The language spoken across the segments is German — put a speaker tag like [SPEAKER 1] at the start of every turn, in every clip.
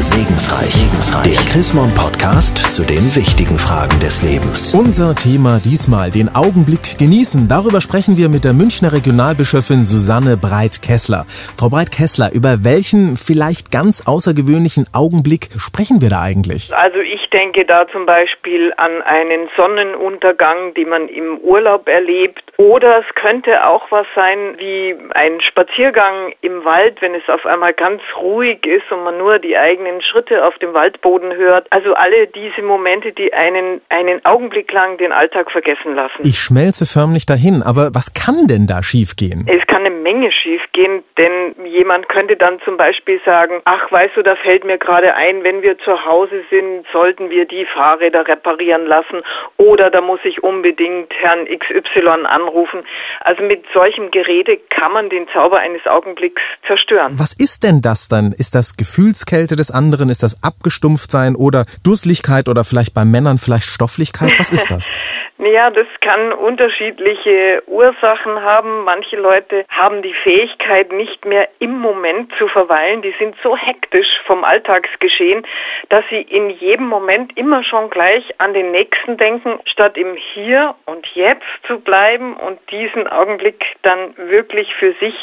[SPEAKER 1] Segensreich. Segensreich. Der Chrismon Podcast zu den wichtigen Fragen des Lebens.
[SPEAKER 2] Unser Thema diesmal, den Augenblick genießen. Darüber sprechen wir mit der Münchner Regionalbischöfin Susanne Breit-Kessler. Frau Breit-Kessler, über welchen vielleicht ganz außergewöhnlichen Augenblick sprechen wir da eigentlich?
[SPEAKER 3] Also ich denke da zum Beispiel an einen Sonnenuntergang, den man im Urlaub erlebt. Oder es könnte auch was sein wie ein Spaziergang im Wald, wenn es auf einmal ganz ruhig ist und man nur die eigenen Schritte auf dem Waldboden hört. Also alle diese Momente, die einen einen Augenblick lang den Alltag vergessen lassen.
[SPEAKER 2] Ich schmelze förmlich dahin, aber was kann denn da schiefgehen?
[SPEAKER 3] Es kann eine Menge schiefgehen, denn jemand könnte dann zum Beispiel sagen, ach weißt du, da fällt mir gerade ein, wenn wir zu Hause sind, sollten wir die Fahrräder reparieren lassen oder da muss ich unbedingt Herrn XY anrufen. Also mit solchem Gerede kann man den Zauber eines Augenblicks zerstören.
[SPEAKER 2] Was ist denn das dann? Ist das Gefühlskälte des anderen? Ist das Abgestumpftsein oder Durstigkeit oder vielleicht bei Männern vielleicht Stofflichkeit? Was ist das?
[SPEAKER 3] Ja, das kann unterschiedliche Ursachen haben. Manche Leute haben die Fähigkeit, nicht mehr im Moment zu verweilen. Die sind so hektisch vom Alltagsgeschehen, dass sie in jedem Moment immer schon gleich an den Nächsten denken, statt im Hier und Jetzt zu bleiben und diesen Augenblick dann wirklich für sich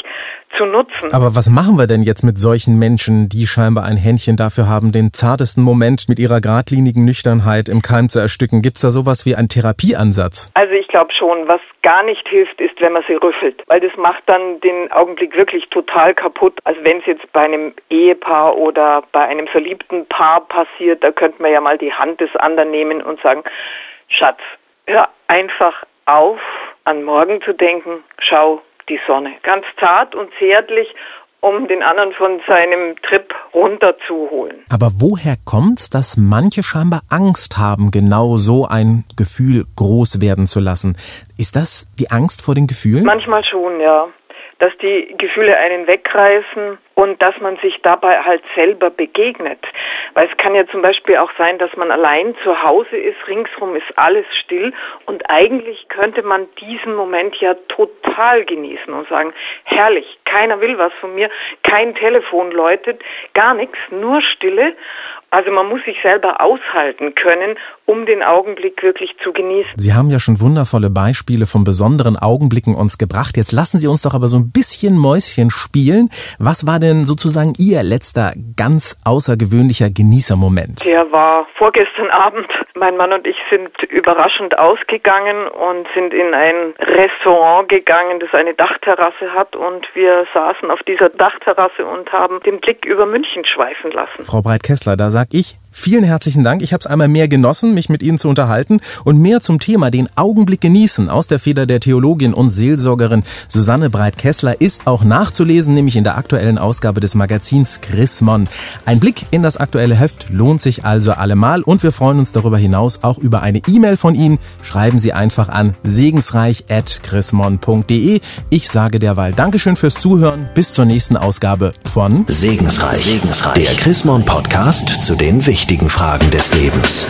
[SPEAKER 3] zu nutzen.
[SPEAKER 2] Aber was machen wir denn jetzt mit solchen Menschen, die scheinbar ein Händchen dafür haben, den zartesten Moment mit ihrer geradlinigen Nüchternheit im Keim zu ersticken? Gibt es da sowas wie einen Therapieansatz?
[SPEAKER 3] Also ich glaube schon, was gar nicht hilft, ist, wenn man sie rüffelt, weil das macht dann den Augenblick wirklich total kaputt. Also wenn es jetzt bei einem Ehepaar oder bei einem verliebten Paar passiert, da könnte man ja mal die Hand des anderen nehmen und sagen, Schatz, hör einfach auf, an morgen zu denken, schau die Sonne. Ganz zart und zärtlich, um den anderen von seinem Trip runterzuholen.
[SPEAKER 2] Aber woher kommt's, dass manche scheinbar Angst haben, genau so ein Gefühl groß werden zu lassen? Ist das die Angst vor den Gefühlen?
[SPEAKER 3] Manchmal schon, ja dass die Gefühle einen wegreißen und dass man sich dabei halt selber begegnet. Weil es kann ja zum Beispiel auch sein, dass man allein zu Hause ist, ringsrum ist alles still und eigentlich könnte man diesen Moment ja total genießen und sagen, herrlich, keiner will was von mir, kein Telefon läutet, gar nichts, nur Stille also man muss sich selber aushalten können, um den Augenblick wirklich zu genießen.
[SPEAKER 2] Sie haben ja schon wundervolle Beispiele von besonderen Augenblicken uns gebracht. Jetzt lassen Sie uns doch aber so ein bisschen Mäuschen spielen. Was war denn sozusagen Ihr letzter ganz außergewöhnlicher Genießermoment?
[SPEAKER 3] Der war vorgestern Abend. Mein Mann und ich sind überraschend ausgegangen und sind in ein Restaurant gegangen, das eine Dachterrasse hat und wir saßen auf dieser Dachterrasse und haben den Blick über München schweifen lassen.
[SPEAKER 2] Frau Breit-Kessler, da sag ich vielen herzlichen Dank. Ich habe es einmal mehr genossen, mich mit Ihnen zu unterhalten und mehr zum Thema den Augenblick genießen aus der Feder der Theologin und Seelsorgerin Susanne Breit-Kessler ist auch nachzulesen, nämlich in der aktuellen Ausgabe des Magazins Chrismon. Ein Blick in das aktuelle Heft lohnt sich also allemal und wir freuen uns darüber hinaus auch über eine E-Mail von Ihnen. Schreiben Sie einfach an segensreich.chrismon.de. Ich sage derweil Dankeschön fürs Zuhören. Bis zur nächsten Ausgabe von
[SPEAKER 1] Segensreich, Segensreich. der Chrismon Podcast zu den wichtigen Fragen des Lebens.